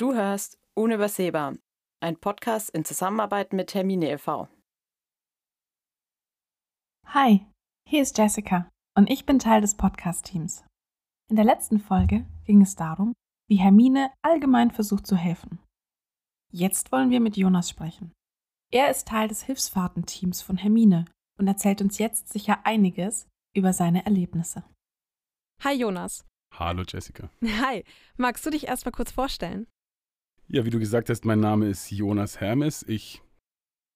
Du hörst Unübersehbar, ein Podcast in Zusammenarbeit mit Hermine e.V. Hi, hier ist Jessica und ich bin Teil des Podcast-Teams. In der letzten Folge ging es darum, wie Hermine allgemein versucht zu helfen. Jetzt wollen wir mit Jonas sprechen. Er ist Teil des Hilfsfahrtenteams von Hermine und erzählt uns jetzt sicher einiges über seine Erlebnisse. Hi Jonas. Hallo Jessica. Hi, magst du dich erstmal kurz vorstellen? Ja, wie du gesagt hast, mein Name ist Jonas Hermes. Ich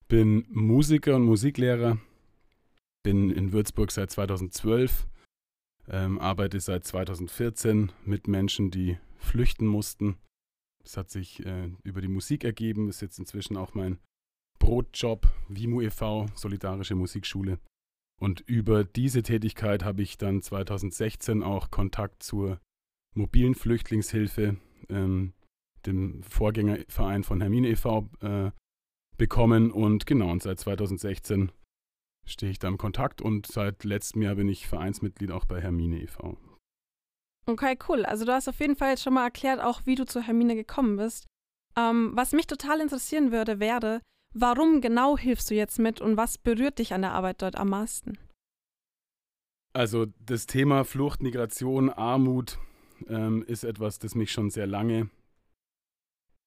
bin Musiker und Musiklehrer, bin in Würzburg seit 2012, ähm, arbeite seit 2014 mit Menschen, die flüchten mussten. Das hat sich äh, über die Musik ergeben, ist jetzt inzwischen auch mein Brotjob, WIMU e.V., Solidarische Musikschule. Und über diese Tätigkeit habe ich dann 2016 auch Kontakt zur mobilen Flüchtlingshilfe ähm, dem Vorgängerverein von Hermine e.V. Äh, bekommen. Und genau, und seit 2016 stehe ich da im Kontakt und seit letztem Jahr bin ich Vereinsmitglied auch bei Hermine e.V. Okay, cool. Also du hast auf jeden Fall jetzt schon mal erklärt, auch wie du zu Hermine gekommen bist. Ähm, was mich total interessieren würde, wäre, warum genau hilfst du jetzt mit und was berührt dich an der Arbeit dort am meisten? Also das Thema Flucht, Migration, Armut ähm, ist etwas, das mich schon sehr lange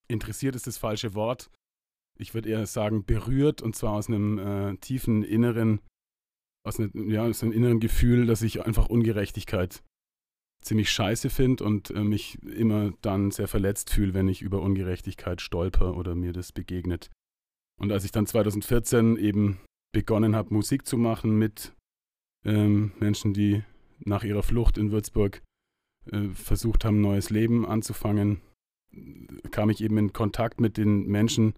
interessiert ist das falsche Wort. Ich würde eher sagen, berührt und zwar aus einem äh, tiefen inneren, aus, ne, ja, aus einem inneren Gefühl, dass ich einfach Ungerechtigkeit ziemlich scheiße finde und äh, mich immer dann sehr verletzt fühle, wenn ich über Ungerechtigkeit stolper oder mir das begegnet. Und als ich dann 2014 eben begonnen habe, Musik zu machen mit ähm, Menschen, die nach ihrer Flucht in Würzburg äh, versucht haben, ein neues Leben anzufangen, kam ich eben in Kontakt mit den Menschen,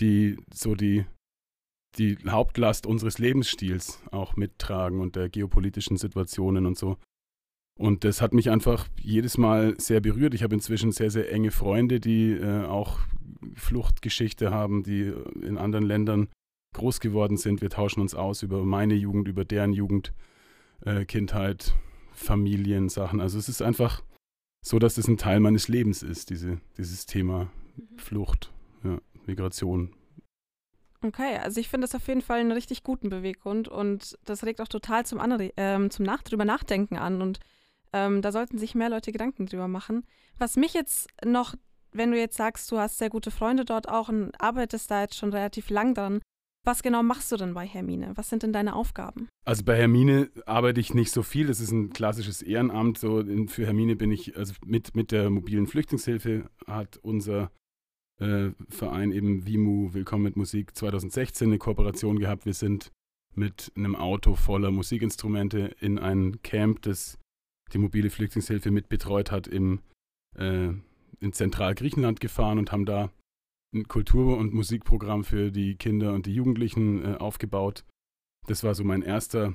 die so die, die Hauptlast unseres Lebensstils auch mittragen und der geopolitischen Situationen und so. Und das hat mich einfach jedes Mal sehr berührt. Ich habe inzwischen sehr, sehr enge Freunde, die äh, auch Fluchtgeschichte haben, die in anderen Ländern groß geworden sind. Wir tauschen uns aus über meine Jugend, über deren Jugend, äh, Kindheit, Familiensachen. Also es ist einfach so, dass es ein Teil meines Lebens ist, diese, dieses Thema. Flucht, ja, Migration. Okay, also ich finde das auf jeden Fall einen richtig guten Beweggrund und das regt auch total zum, Anre ähm, zum Nach drüber Nachdenken an und ähm, da sollten sich mehr Leute Gedanken drüber machen. Was mich jetzt noch, wenn du jetzt sagst, du hast sehr gute Freunde dort auch und arbeitest da jetzt schon relativ lang dran, was genau machst du denn bei Hermine? Was sind denn deine Aufgaben? Also bei Hermine arbeite ich nicht so viel. Das ist ein klassisches Ehrenamt. So für Hermine bin ich, also mit, mit der mobilen Flüchtlingshilfe hat unser äh, Verein eben WIMU Willkommen mit Musik 2016 eine Kooperation gehabt. Wir sind mit einem Auto voller Musikinstrumente in ein Camp, das die mobile Flüchtlingshilfe mitbetreut hat, im, äh, in Zentralgriechenland gefahren und haben da ein Kultur- und Musikprogramm für die Kinder und die Jugendlichen äh, aufgebaut. Das war so mein erster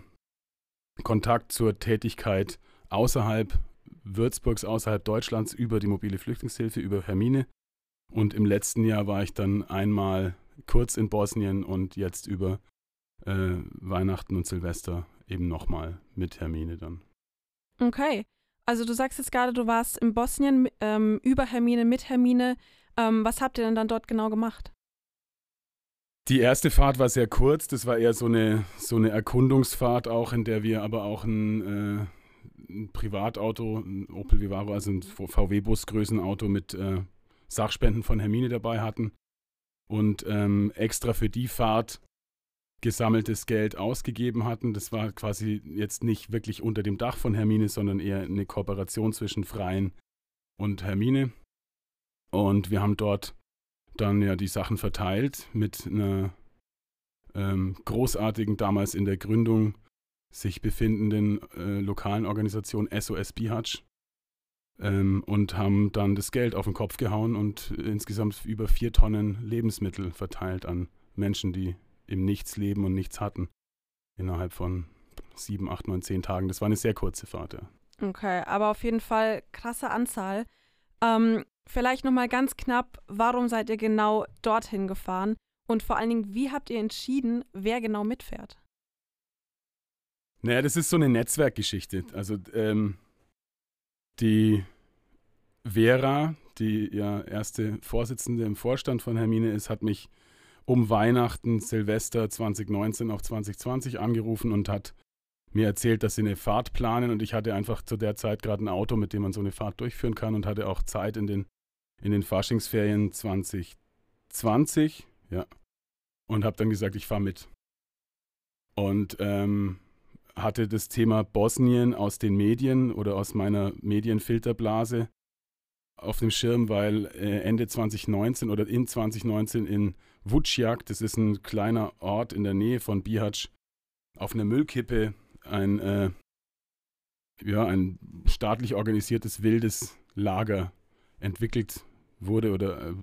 Kontakt zur Tätigkeit außerhalb Würzburgs, außerhalb Deutschlands über die mobile Flüchtlingshilfe, über Hermine. Und im letzten Jahr war ich dann einmal kurz in Bosnien und jetzt über äh, Weihnachten und Silvester eben nochmal mit Hermine dann. Okay. Also du sagst jetzt gerade, du warst in Bosnien ähm, über Hermine, mit Hermine. Ähm, was habt ihr denn dann dort genau gemacht? Die erste Fahrt war sehr kurz. Das war eher so eine, so eine Erkundungsfahrt auch, in der wir aber auch ein, äh, ein Privatauto, ein Opel Vivaro, also ein VW-Bus-Größenauto mit äh, Sachspenden von Hermine dabei hatten und ähm, extra für die Fahrt gesammeltes Geld ausgegeben hatten. Das war quasi jetzt nicht wirklich unter dem Dach von Hermine, sondern eher eine Kooperation zwischen Freien und Hermine. Und wir haben dort dann ja die Sachen verteilt mit einer ähm, großartigen, damals in der Gründung sich befindenden äh, lokalen Organisation SOS Bihatsch ähm, und haben dann das Geld auf den Kopf gehauen und insgesamt über vier Tonnen Lebensmittel verteilt an Menschen, die im Nichts leben und nichts hatten. Innerhalb von sieben, acht, neun, zehn Tagen. Das war eine sehr kurze Fahrt, ja. Okay, aber auf jeden Fall krasse Anzahl. Ähm, vielleicht nochmal ganz knapp, warum seid ihr genau dorthin gefahren? Und vor allen Dingen, wie habt ihr entschieden, wer genau mitfährt? Naja, das ist so eine Netzwerkgeschichte. Also ähm, die Vera, die ja erste Vorsitzende im Vorstand von Hermine ist, hat mich um Weihnachten, Silvester 2019 auf 2020 angerufen und hat mir erzählt, dass sie eine Fahrt planen und ich hatte einfach zu der Zeit gerade ein Auto, mit dem man so eine Fahrt durchführen kann und hatte auch Zeit in den, in den Faschingsferien 2020, ja, und habe dann gesagt, ich fahre mit. Und ähm, hatte das Thema Bosnien aus den Medien oder aus meiner Medienfilterblase auf dem Schirm, weil äh, Ende 2019 oder in 2019 in Vuciak, das ist ein kleiner Ort in der Nähe von Bihać, auf einer Müllkippe ein, äh, ja, ein staatlich organisiertes wildes Lager entwickelt wurde oder äh,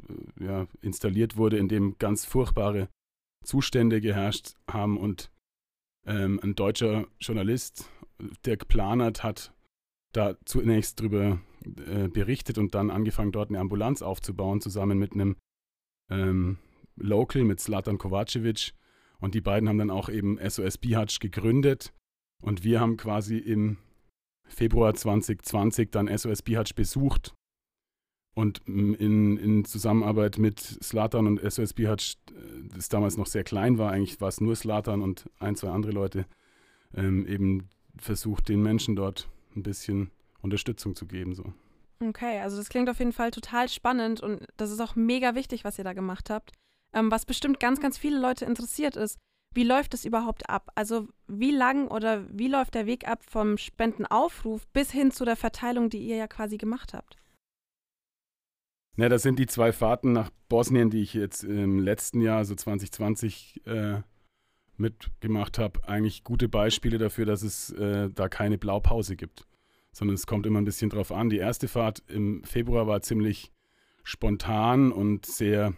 ja, installiert wurde, in dem ganz furchtbare Zustände geherrscht haben und ähm, ein deutscher Journalist, Dirk Planert, hat da zunächst darüber äh, berichtet und dann angefangen, dort eine Ambulanz aufzubauen, zusammen mit einem ähm, Local, mit Slatan Kovacevic. Und die beiden haben dann auch eben SOS Bihać gegründet. Und wir haben quasi im Februar 2020 dann SOS Bihać besucht und in, in Zusammenarbeit mit Slatan und SOS Bihać, äh, das damals noch sehr klein war, eigentlich war es nur Slatan und ein, zwei andere Leute, ähm, eben versucht, den Menschen dort ein bisschen Unterstützung zu geben. So. Okay, also das klingt auf jeden Fall total spannend und das ist auch mega wichtig, was ihr da gemacht habt. Ähm, was bestimmt ganz, ganz viele Leute interessiert ist, wie läuft es überhaupt ab? Also wie lang oder wie läuft der Weg ab vom Spendenaufruf bis hin zu der Verteilung, die ihr ja quasi gemacht habt? Na, das sind die zwei Fahrten nach Bosnien, die ich jetzt im letzten Jahr, also 2020, äh, mitgemacht habe. Eigentlich gute Beispiele dafür, dass es äh, da keine Blaupause gibt, sondern es kommt immer ein bisschen drauf an. Die erste Fahrt im Februar war ziemlich spontan und sehr,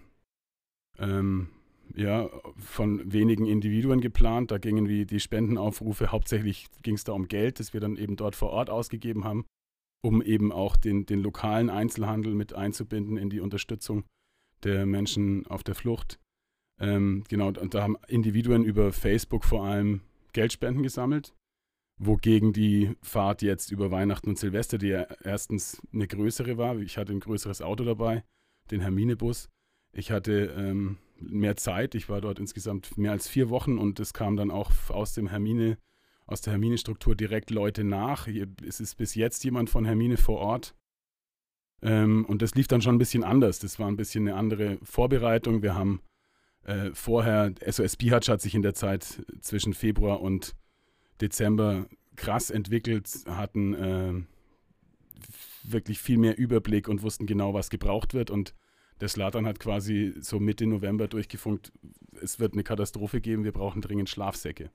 ähm, ja, von wenigen Individuen geplant. Da gingen wie die Spendenaufrufe, hauptsächlich ging es da um Geld, das wir dann eben dort vor Ort ausgegeben haben um eben auch den, den lokalen Einzelhandel mit einzubinden in die Unterstützung der Menschen auf der Flucht. Ähm, genau, und da haben Individuen über Facebook vor allem Geldspenden gesammelt, wogegen die Fahrt jetzt über Weihnachten und Silvester, die ja erstens eine größere war, ich hatte ein größeres Auto dabei, den Hermine-Bus. Ich hatte ähm, mehr Zeit, ich war dort insgesamt mehr als vier Wochen und es kam dann auch aus dem Hermine aus der Hermine-Struktur direkt Leute nach. Es ist bis jetzt jemand von Hermine vor Ort. Ähm, und das lief dann schon ein bisschen anders. Das war ein bisschen eine andere Vorbereitung. Wir haben äh, vorher, SOS Bihatsch hat sich in der Zeit zwischen Februar und Dezember krass entwickelt, hatten äh, wirklich viel mehr Überblick und wussten genau, was gebraucht wird. Und der Slatan hat quasi so Mitte November durchgefunkt, es wird eine Katastrophe geben, wir brauchen dringend Schlafsäcke.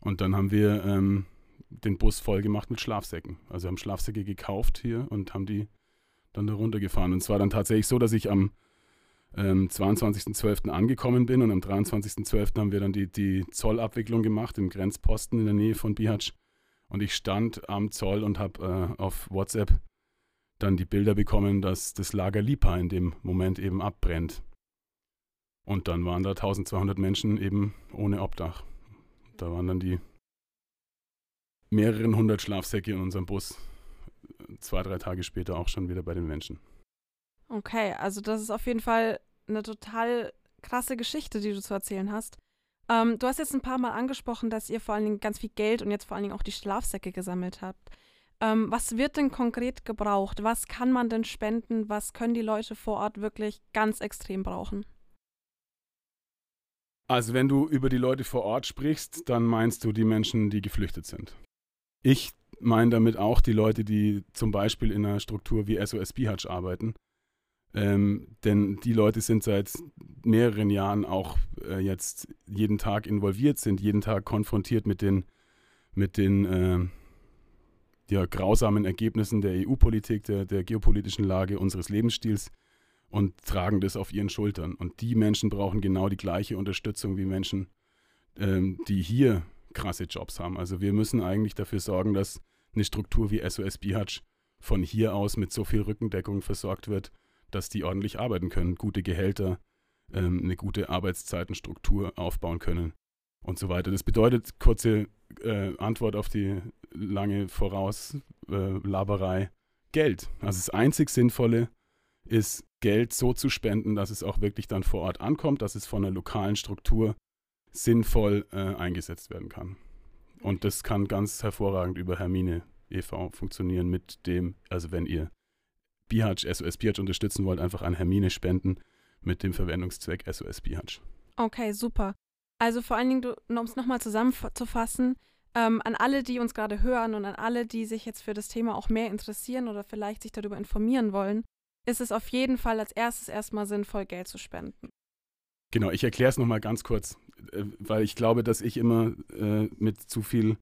Und dann haben wir ähm, den Bus voll gemacht mit Schlafsäcken. Also haben Schlafsäcke gekauft hier und haben die dann da runtergefahren. Und es war dann tatsächlich so, dass ich am ähm, 22.12. angekommen bin und am 23.12. haben wir dann die, die Zollabwicklung gemacht im Grenzposten in der Nähe von Bihać. Und ich stand am Zoll und habe äh, auf WhatsApp dann die Bilder bekommen, dass das Lager Lipa in dem Moment eben abbrennt. Und dann waren da 1200 Menschen eben ohne Obdach. Da waren dann die mehreren hundert Schlafsäcke in unserem Bus zwei, drei Tage später auch schon wieder bei den Menschen. Okay, also das ist auf jeden Fall eine total krasse Geschichte, die du zu erzählen hast. Ähm, du hast jetzt ein paar Mal angesprochen, dass ihr vor allen Dingen ganz viel Geld und jetzt vor allen Dingen auch die Schlafsäcke gesammelt habt. Ähm, was wird denn konkret gebraucht? Was kann man denn spenden? Was können die Leute vor Ort wirklich ganz extrem brauchen? Also wenn du über die Leute vor Ort sprichst, dann meinst du die Menschen, die geflüchtet sind. Ich meine damit auch die Leute, die zum Beispiel in einer Struktur wie SOS Bihać arbeiten. Ähm, denn die Leute sind seit mehreren Jahren auch äh, jetzt jeden Tag involviert, sind jeden Tag konfrontiert mit den, mit den äh, ja, grausamen Ergebnissen der EU-Politik, der, der geopolitischen Lage, unseres Lebensstils und tragen das auf ihren Schultern. Und die Menschen brauchen genau die gleiche Unterstützung wie Menschen, ähm, die hier krasse Jobs haben. Also wir müssen eigentlich dafür sorgen, dass eine Struktur wie SOS Bihać von hier aus mit so viel Rückendeckung versorgt wird, dass die ordentlich arbeiten können, gute Gehälter, ähm, eine gute Arbeitszeitenstruktur aufbauen können und so weiter. Das bedeutet, kurze äh, Antwort auf die lange Vorauslaberei, äh, Geld. Also das einzig Sinnvolle ist Geld so zu spenden, dass es auch wirklich dann vor Ort ankommt, dass es von einer lokalen Struktur sinnvoll äh, eingesetzt werden kann. Und das kann ganz hervorragend über Hermine e.V. funktionieren mit dem, also wenn ihr BIHAC, SOS BIHAC unterstützen wollt, einfach an Hermine spenden mit dem Verwendungszweck SOS BIHAC. Okay, super. Also vor allen Dingen, um es nochmal zusammenzufassen, ähm, an alle, die uns gerade hören und an alle, die sich jetzt für das Thema auch mehr interessieren oder vielleicht sich darüber informieren wollen, ist es auf jeden Fall als erstes erstmal sinnvoll, Geld zu spenden. Genau, ich erkläre es nochmal ganz kurz, äh, weil ich glaube, dass ich immer äh, mit zu viel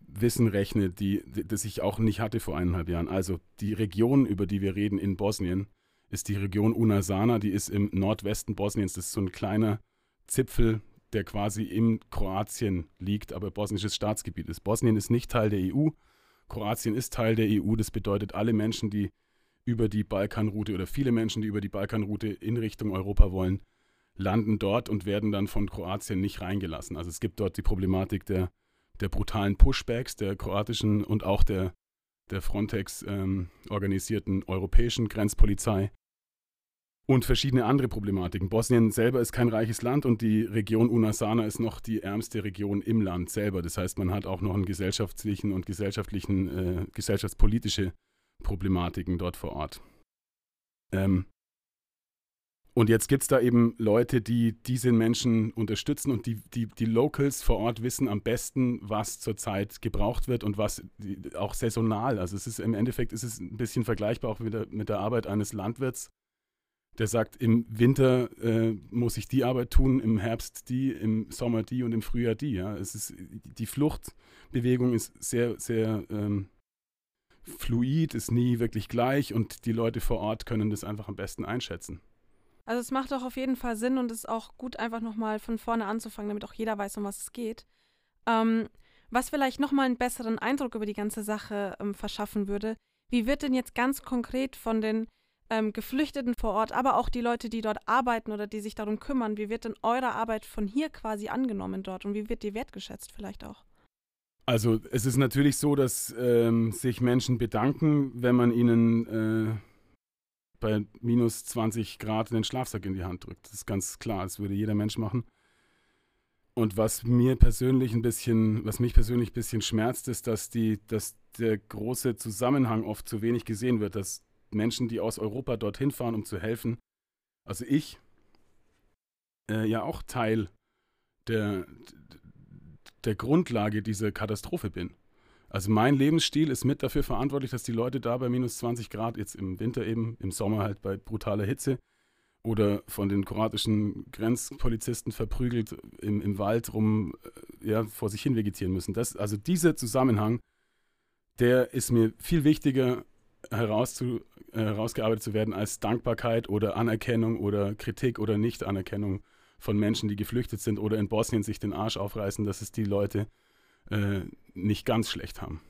Wissen rechne, die, das ich auch nicht hatte vor eineinhalb Jahren. Also die Region, über die wir reden in Bosnien, ist die Region Unasana, die ist im Nordwesten Bosniens. Das ist so ein kleiner Zipfel, der quasi in Kroatien liegt, aber bosnisches Staatsgebiet ist. Bosnien ist nicht Teil der EU, Kroatien ist Teil der EU. Das bedeutet, alle Menschen, die über die Balkanroute oder viele Menschen, die über die Balkanroute in Richtung Europa wollen, landen dort und werden dann von Kroatien nicht reingelassen. Also es gibt dort die Problematik der, der brutalen Pushbacks der kroatischen und auch der, der Frontex ähm, organisierten europäischen Grenzpolizei und verschiedene andere Problematiken. Bosnien selber ist kein reiches Land und die Region Unasana ist noch die ärmste Region im Land selber. Das heißt, man hat auch noch einen gesellschaftlichen und gesellschaftlichen, äh, gesellschaftspolitische Problematiken dort vor Ort. Ähm, und jetzt gibt es da eben Leute, die diese Menschen unterstützen und die, die, die Locals vor Ort wissen am besten, was zurzeit gebraucht wird und was die, auch saisonal. Also es ist im Endeffekt ist es ein bisschen vergleichbar auch mit mit der Arbeit eines Landwirts der sagt, im Winter äh, muss ich die Arbeit tun, im Herbst die, im Sommer die und im Frühjahr die. Ja? Es ist, die Fluchtbewegung ist sehr, sehr ähm, fluid, ist nie wirklich gleich und die Leute vor Ort können das einfach am besten einschätzen. Also es macht doch auf jeden Fall Sinn und es ist auch gut, einfach nochmal von vorne anzufangen, damit auch jeder weiß, um was es geht. Ähm, was vielleicht nochmal einen besseren Eindruck über die ganze Sache ähm, verschaffen würde, wie wird denn jetzt ganz konkret von den ähm, Geflüchteten vor Ort, aber auch die Leute, die dort arbeiten oder die sich darum kümmern. Wie wird denn eure Arbeit von hier quasi angenommen dort und wie wird die wertgeschätzt vielleicht auch? Also es ist natürlich so, dass ähm, sich Menschen bedanken, wenn man ihnen äh, bei minus 20 Grad den Schlafsack in die Hand drückt. Das ist ganz klar, das würde jeder Mensch machen. Und was mir persönlich ein bisschen, was mich persönlich ein bisschen schmerzt, ist, dass die, dass der große Zusammenhang oft zu wenig gesehen wird, dass Menschen, die aus Europa dorthin fahren, um zu helfen. Also ich äh, ja auch Teil der, der Grundlage dieser Katastrophe bin. Also mein Lebensstil ist mit dafür verantwortlich, dass die Leute da bei minus 20 Grad, jetzt im Winter eben, im Sommer halt bei brutaler Hitze oder von den kroatischen Grenzpolizisten verprügelt im, im Wald rum äh, ja, vor sich hin vegetieren müssen. Das, also dieser Zusammenhang, der ist mir viel wichtiger herauszu, äh, herausgearbeitet zu werden als Dankbarkeit oder Anerkennung oder Kritik oder Nicht-Anerkennung von Menschen, die geflüchtet sind oder in Bosnien sich den Arsch aufreißen, dass es die Leute äh, nicht ganz schlecht haben.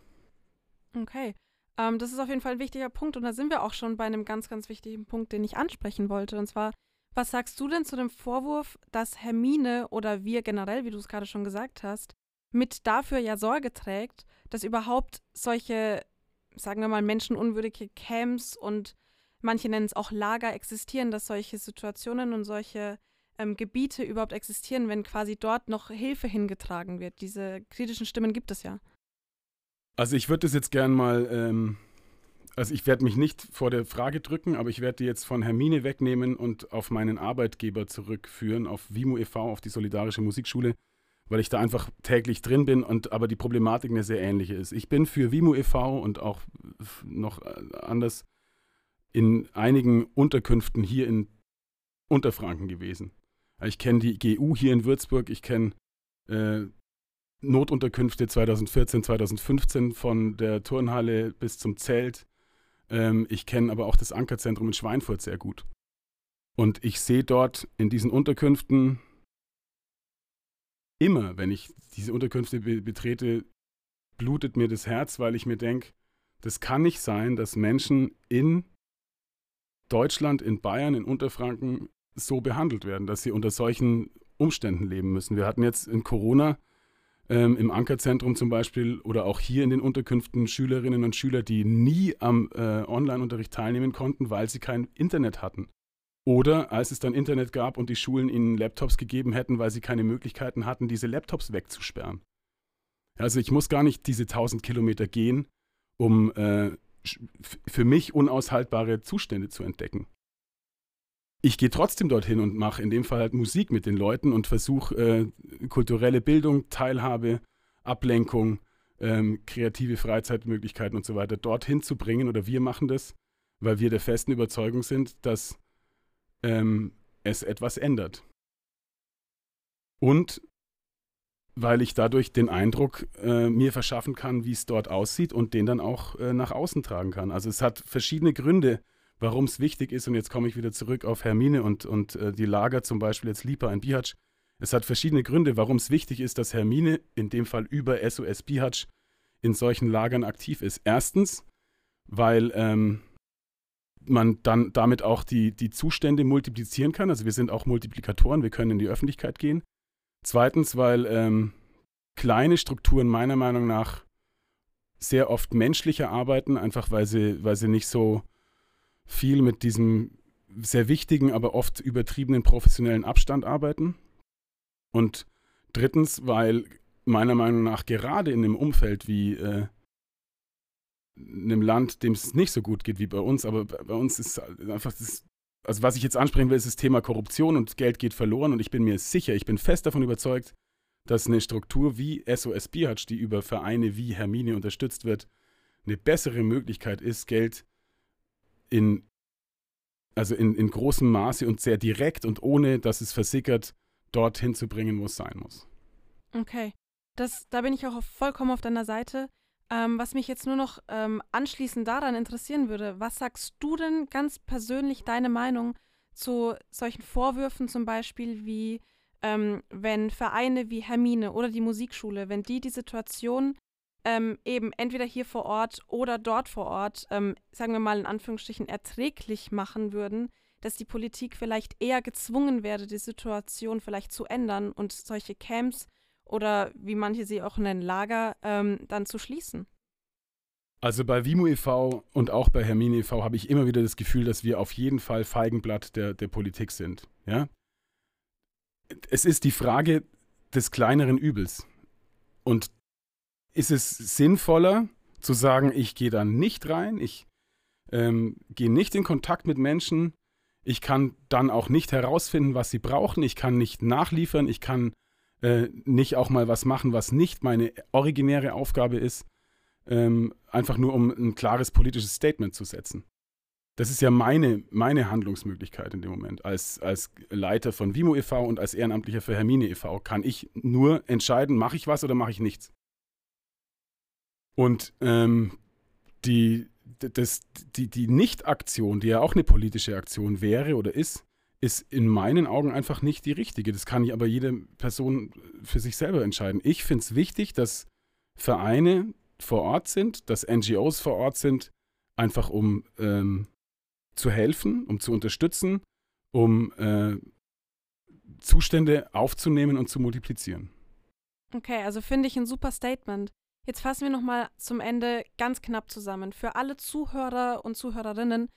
Okay. Ähm, das ist auf jeden Fall ein wichtiger Punkt und da sind wir auch schon bei einem ganz, ganz wichtigen Punkt, den ich ansprechen wollte. Und zwar, was sagst du denn zu dem Vorwurf, dass Hermine oder wir generell, wie du es gerade schon gesagt hast, mit dafür ja Sorge trägt, dass überhaupt solche sagen wir mal, menschenunwürdige Camps und manche nennen es auch Lager existieren, dass solche Situationen und solche ähm, Gebiete überhaupt existieren, wenn quasi dort noch Hilfe hingetragen wird. Diese kritischen Stimmen gibt es ja. Also ich würde das jetzt gern mal, ähm, also ich werde mich nicht vor der Frage drücken, aber ich werde die jetzt von Hermine wegnehmen und auf meinen Arbeitgeber zurückführen, auf Vimo e.V., auf die Solidarische Musikschule weil ich da einfach täglich drin bin und aber die Problematik eine sehr ähnliche ist. Ich bin für Vimo e.V. und auch noch äh, anders in einigen Unterkünften hier in Unterfranken gewesen. Ich kenne die GU hier in Würzburg, ich kenne äh, Notunterkünfte 2014, 2015 von der Turnhalle bis zum Zelt. Ähm, ich kenne aber auch das Ankerzentrum in Schweinfurt sehr gut. Und ich sehe dort in diesen Unterkünften immer, wenn ich diese Unterkünfte be betrete, blutet mir das Herz, weil ich mir denke, das kann nicht sein, dass Menschen in Deutschland, in Bayern, in Unterfranken so behandelt werden, dass sie unter solchen Umständen leben müssen. Wir hatten jetzt in Corona ähm, im Ankerzentrum zum Beispiel oder auch hier in den Unterkünften Schülerinnen und Schüler, die nie am äh, Online-Unterricht teilnehmen konnten, weil sie kein Internet hatten. Oder als es dann Internet gab und die Schulen ihnen Laptops gegeben hätten, weil sie keine Möglichkeiten hatten, diese Laptops wegzusperren. Also ich muss gar nicht diese 1000 Kilometer gehen, um äh, für mich unaushaltbare Zustände zu entdecken. Ich gehe trotzdem dorthin und mache in dem Fall halt Musik mit den Leuten und versuche äh, kulturelle Bildung, Teilhabe, Ablenkung, ähm, kreative Freizeitmöglichkeiten und so weiter dorthin zu bringen. Oder wir machen das, weil wir der festen Überzeugung sind, dass ähm, es etwas ändert. Und weil ich dadurch den Eindruck äh, mir verschaffen kann, wie es dort aussieht und den dann auch äh, nach außen tragen kann. Also es hat verschiedene Gründe, warum es wichtig ist. Und jetzt komme ich wieder zurück auf Hermine und, und äh, die Lager, zum Beispiel jetzt Lipa in Bihać. Es hat verschiedene Gründe, warum es wichtig ist, dass Hermine, in dem Fall über SOS Bihać, in solchen Lagern aktiv ist. Erstens, weil ähm, man dann damit auch die, die Zustände multiplizieren kann. Also wir sind auch Multiplikatoren, wir können in die Öffentlichkeit gehen. Zweitens, weil ähm, kleine Strukturen meiner Meinung nach sehr oft menschlicher arbeiten, einfach weil sie, weil sie nicht so viel mit diesem sehr wichtigen, aber oft übertriebenen professionellen Abstand arbeiten. Und drittens, weil meiner Meinung nach gerade in einem Umfeld wie äh, einem Land, dem es nicht so gut geht wie bei uns, aber bei uns ist einfach das, also was ich jetzt ansprechen will, ist das Thema Korruption und Geld geht verloren und ich bin mir sicher, ich bin fest davon überzeugt, dass eine Struktur wie SOS Bihatch, die über Vereine wie Hermine unterstützt wird, eine bessere Möglichkeit ist, Geld in, also in, in großem Maße und sehr direkt und ohne, dass es versickert, dorthin zu bringen, wo es sein muss. Okay. Das, da bin ich auch vollkommen auf deiner Seite. Ähm, was mich jetzt nur noch ähm, anschließend daran interessieren würde, was sagst du denn ganz persönlich deine Meinung zu solchen Vorwürfen zum Beispiel wie, ähm, wenn Vereine wie Hermine oder die Musikschule, wenn die die Situation ähm, eben entweder hier vor Ort oder dort vor Ort, ähm, sagen wir mal in Anführungsstrichen, erträglich machen würden, dass die Politik vielleicht eher gezwungen werde, die Situation vielleicht zu ändern und solche Camps oder wie manche sie auch nennen, Lager, ähm, dann zu schließen? Also bei Vimo e.V. und auch bei Hermine e.V. habe ich immer wieder das Gefühl, dass wir auf jeden Fall Feigenblatt der, der Politik sind. Ja? Es ist die Frage des kleineren Übels. Und ist es sinnvoller zu sagen, ich gehe da nicht rein, ich ähm, gehe nicht in Kontakt mit Menschen, ich kann dann auch nicht herausfinden, was sie brauchen, ich kann nicht nachliefern, ich kann äh, nicht auch mal was machen, was nicht meine originäre Aufgabe ist, ähm, einfach nur um ein klares politisches Statement zu setzen. Das ist ja meine, meine Handlungsmöglichkeit in dem Moment. Als, als Leiter von Vimo e.V. und als Ehrenamtlicher für Hermine e.V. kann ich nur entscheiden, mache ich was oder mache ich nichts. Und ähm, die, das, die, die Nicht-Aktion, die ja auch eine politische Aktion wäre oder ist, ist in meinen Augen einfach nicht die richtige. Das kann aber jede Person für sich selber entscheiden. Ich finde es wichtig, dass Vereine vor Ort sind, dass NGOs vor Ort sind, einfach um ähm, zu helfen, um zu unterstützen, um äh, Zustände aufzunehmen und zu multiplizieren. Okay, also finde ich ein super Statement. Jetzt fassen wir nochmal zum Ende ganz knapp zusammen. Für alle Zuhörer und Zuhörerinnen,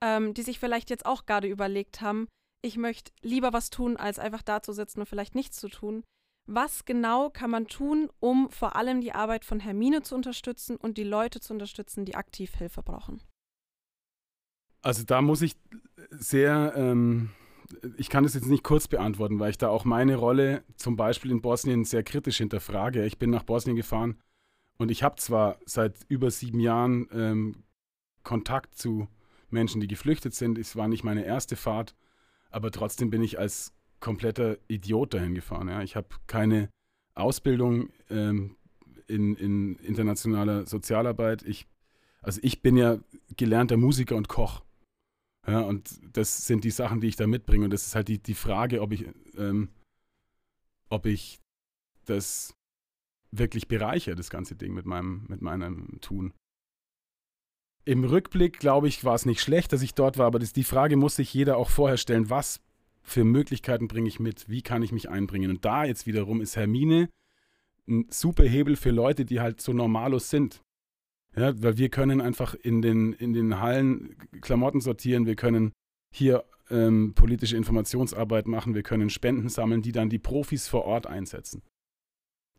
ähm, die sich vielleicht jetzt auch gerade überlegt haben, ich möchte lieber was tun, als einfach da zu sitzen und vielleicht nichts zu tun. Was genau kann man tun, um vor allem die Arbeit von Hermine zu unterstützen und die Leute zu unterstützen, die aktiv Hilfe brauchen? Also da muss ich sehr, ähm, ich kann das jetzt nicht kurz beantworten, weil ich da auch meine Rolle zum Beispiel in Bosnien sehr kritisch hinterfrage. Ich bin nach Bosnien gefahren und ich habe zwar seit über sieben Jahren ähm, Kontakt zu Menschen, die geflüchtet sind. Es war nicht meine erste Fahrt aber trotzdem bin ich als kompletter Idiot dahin gefahren. Ja. Ich habe keine Ausbildung ähm, in, in internationaler Sozialarbeit. Ich, also ich bin ja gelernter Musiker und Koch. Ja, und das sind die Sachen, die ich da mitbringe. Und das ist halt die, die Frage, ob ich, ähm, ob ich das wirklich bereichere, das ganze Ding mit meinem, mit meinem Tun. Im Rückblick, glaube ich, war es nicht schlecht, dass ich dort war, aber das, die Frage muss sich jeder auch vorher stellen, was für Möglichkeiten bringe ich mit, wie kann ich mich einbringen. Und da jetzt wiederum ist Hermine ein super Hebel für Leute, die halt so normalos sind. Ja, weil wir können einfach in den, in den Hallen Klamotten sortieren, wir können hier ähm, politische Informationsarbeit machen, wir können Spenden sammeln, die dann die Profis vor Ort einsetzen.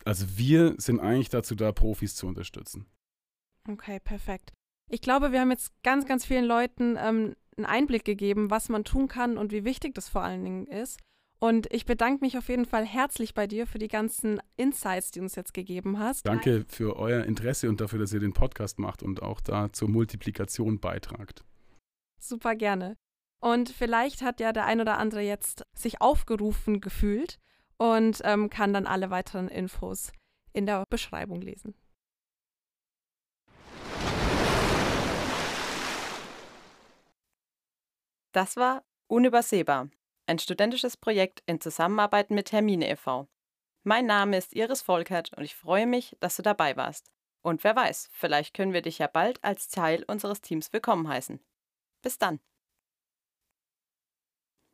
Also wir sind eigentlich dazu da, Profis zu unterstützen. Okay, perfekt. Ich glaube, wir haben jetzt ganz, ganz vielen Leuten ähm, einen Einblick gegeben, was man tun kann und wie wichtig das vor allen Dingen ist. Und ich bedanke mich auf jeden Fall herzlich bei dir für die ganzen Insights, die du uns jetzt gegeben hast. Danke für euer Interesse und dafür, dass ihr den Podcast macht und auch da zur Multiplikation beitragt. Super gerne. Und vielleicht hat ja der ein oder andere jetzt sich aufgerufen gefühlt und ähm, kann dann alle weiteren Infos in der Beschreibung lesen. Das war Unübersehbar, ein studentisches Projekt in Zusammenarbeit mit Hermine e.V. Mein Name ist Iris Volkert und ich freue mich, dass du dabei warst. Und wer weiß, vielleicht können wir dich ja bald als Teil unseres Teams willkommen heißen. Bis dann.